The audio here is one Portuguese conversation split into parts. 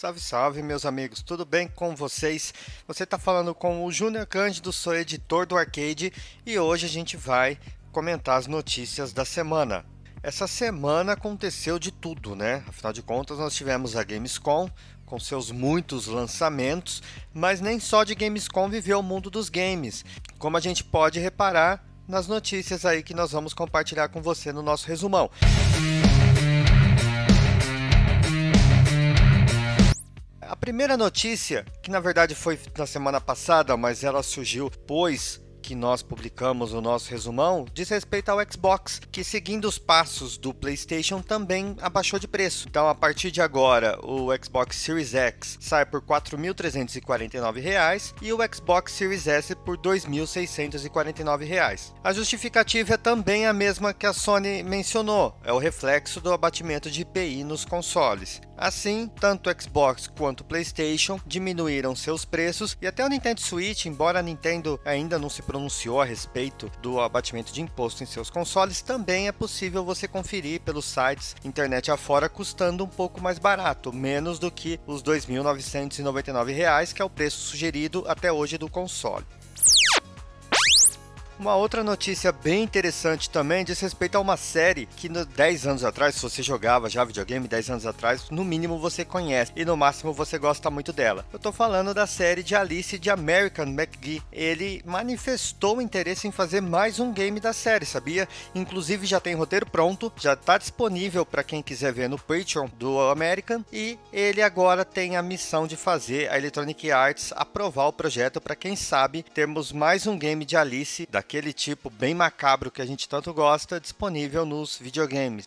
Salve, salve, meus amigos, tudo bem com vocês? Você está falando com o Júnior Cândido, sou editor do Arcade e hoje a gente vai comentar as notícias da semana. Essa semana aconteceu de tudo, né? Afinal de contas, nós tivemos a Gamescom com seus muitos lançamentos, mas nem só de Gamescom viveu o mundo dos games, como a gente pode reparar nas notícias aí que nós vamos compartilhar com você no nosso resumão. A primeira notícia, que na verdade foi na semana passada, mas ela surgiu pois que nós publicamos o nosso resumão diz respeito ao Xbox, que seguindo os passos do PlayStation também abaixou de preço. Então, a partir de agora, o Xbox Series X sai por R$ 4.349 e o Xbox Series S por R$ 2.649. A justificativa é também a mesma que a Sony mencionou, é o reflexo do abatimento de IPI nos consoles. Assim, tanto o Xbox quanto o PlayStation diminuíram seus preços e até o Nintendo Switch, embora a Nintendo ainda não se pronunciou a respeito do abatimento de imposto em seus consoles, também é possível você conferir pelos sites internet afora custando um pouco mais barato, menos do que os R$ 2.999, que é o preço sugerido até hoje do console. Uma outra notícia bem interessante também diz respeito a uma série que no 10 anos atrás, se você jogava já videogame 10 anos atrás, no mínimo você conhece e no máximo você gosta muito dela. Eu tô falando da série de Alice de American McGee. Ele manifestou interesse em fazer mais um game da série, sabia? Inclusive já tem roteiro pronto, já tá disponível para quem quiser ver no Patreon do American e ele agora tem a missão de fazer a Electronic Arts aprovar o projeto para quem sabe termos mais um game de Alice da aquele tipo bem macabro que a gente tanto gosta, disponível nos videogames.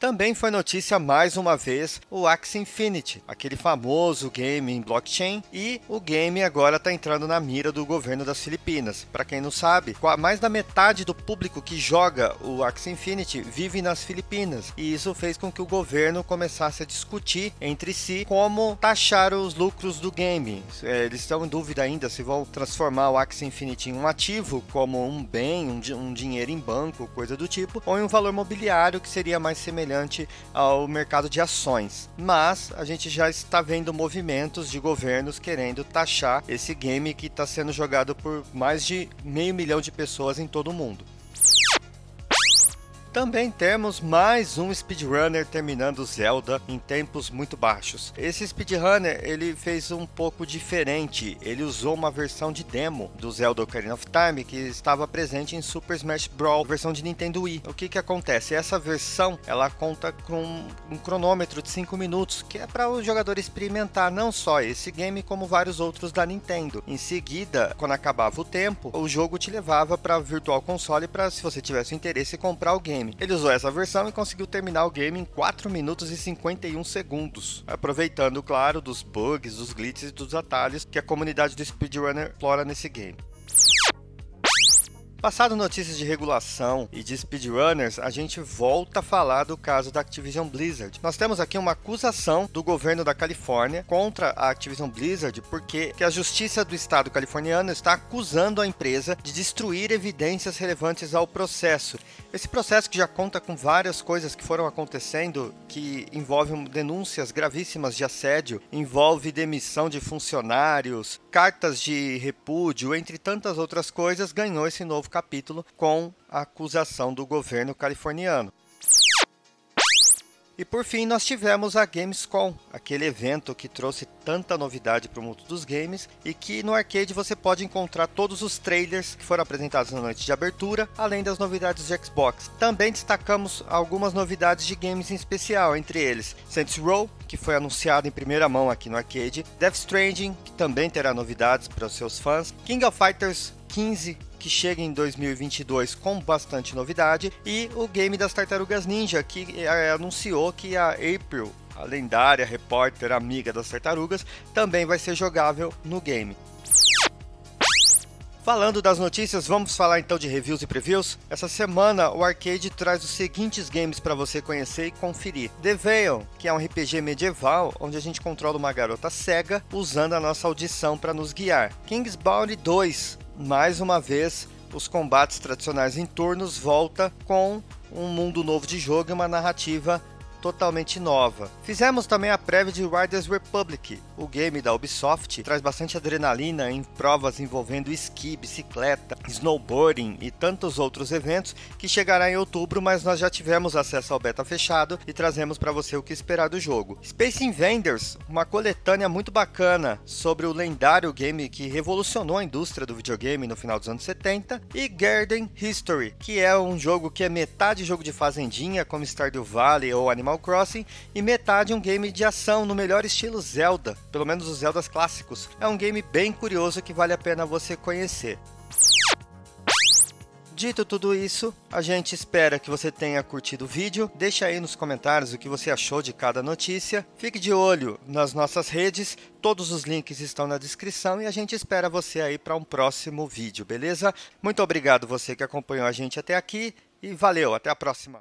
Também foi notícia mais uma vez o Axie Infinity, aquele famoso game em blockchain, e o game agora está entrando na mira do governo das Filipinas. Para quem não sabe, mais da metade do público que joga o Axie Infinity vive nas Filipinas, e isso fez com que o governo começasse a discutir entre si como taxar os lucros do game. É, eles estão em dúvida ainda se vão transformar o Axie Infinity em um ativo, como um bem, um, um dinheiro em banco, coisa do tipo, ou em um valor mobiliário que seria mais semelhante semelhante ao mercado de ações. Mas a gente já está vendo movimentos de governos querendo taxar esse game que está sendo jogado por mais de meio milhão de pessoas em todo o mundo. Também temos mais um speedrunner terminando Zelda em tempos muito baixos. Esse speedrunner ele fez um pouco diferente. Ele usou uma versão de demo do Zelda Ocarina of Time que estava presente em Super Smash Bros. versão de Nintendo Wii. O que que acontece? Essa versão ela conta com um cronômetro de 5 minutos que é para o jogador experimentar não só esse game como vários outros da Nintendo. Em seguida, quando acabava o tempo, o jogo te levava para Virtual Console para se você tivesse interesse comprar o game game. Ele usou essa versão e conseguiu terminar o game em 4 minutos e 51 segundos, aproveitando, claro, dos bugs, dos glitches e dos atalhos que a comunidade do speedrunner explora nesse game. Passado notícias de regulação e de speedrunners, a gente volta a falar do caso da Activision Blizzard. Nós temos aqui uma acusação do governo da Califórnia contra a Activision Blizzard porque a justiça do estado californiano está acusando a empresa de destruir evidências relevantes ao processo. Esse processo que já conta com várias coisas que foram acontecendo que envolvem denúncias gravíssimas de assédio, envolve demissão de funcionários, cartas de repúdio, entre tantas outras coisas, ganhou esse novo capítulo com a acusação do governo californiano. E por fim, nós tivemos a Gamescom, aquele evento que trouxe tanta novidade para o mundo dos games e que no arcade você pode encontrar todos os trailers que foram apresentados na noite de abertura, além das novidades de Xbox. Também destacamos algumas novidades de games em especial, entre eles Saints Row, que foi anunciado em primeira mão aqui no arcade, Death Stranding, que também terá novidades para os seus fãs, King of Fighters 15 que chega em 2022 com bastante novidade, e o game das Tartarugas Ninja, que é, anunciou que a April, a lendária repórter amiga das tartarugas, também vai ser jogável no game. Falando das notícias, vamos falar então de reviews e previews. Essa semana o Arcade traz os seguintes games para você conhecer e conferir: The Veil, que é um RPG medieval onde a gente controla uma garota cega usando a nossa audição para nos guiar. Kingsbound 2, mais uma vez, os combates tradicionais em turnos volta com um mundo novo de jogo e uma narrativa totalmente nova. Fizemos também a prévia de Riders Republic, o game da Ubisoft, traz bastante adrenalina em provas envolvendo esqui, bicicleta, snowboarding e tantos outros eventos que chegará em outubro, mas nós já tivemos acesso ao beta fechado e trazemos para você o que esperar do jogo. Space Invaders, uma coletânea muito bacana sobre o lendário game que revolucionou a indústria do videogame no final dos anos 70, e Garden History, que é um jogo que é metade jogo de fazendinha, como Stardew Valley ou Animal Crossing, e metade um game de ação no melhor estilo Zelda, pelo menos os Zeldas clássicos. É um game bem curioso que vale a pena você conhecer. Dito tudo isso, a gente espera que você tenha curtido o vídeo. Deixa aí nos comentários o que você achou de cada notícia. Fique de olho nas nossas redes, todos os links estão na descrição e a gente espera você aí para um próximo vídeo, beleza? Muito obrigado você que acompanhou a gente até aqui e valeu, até a próxima.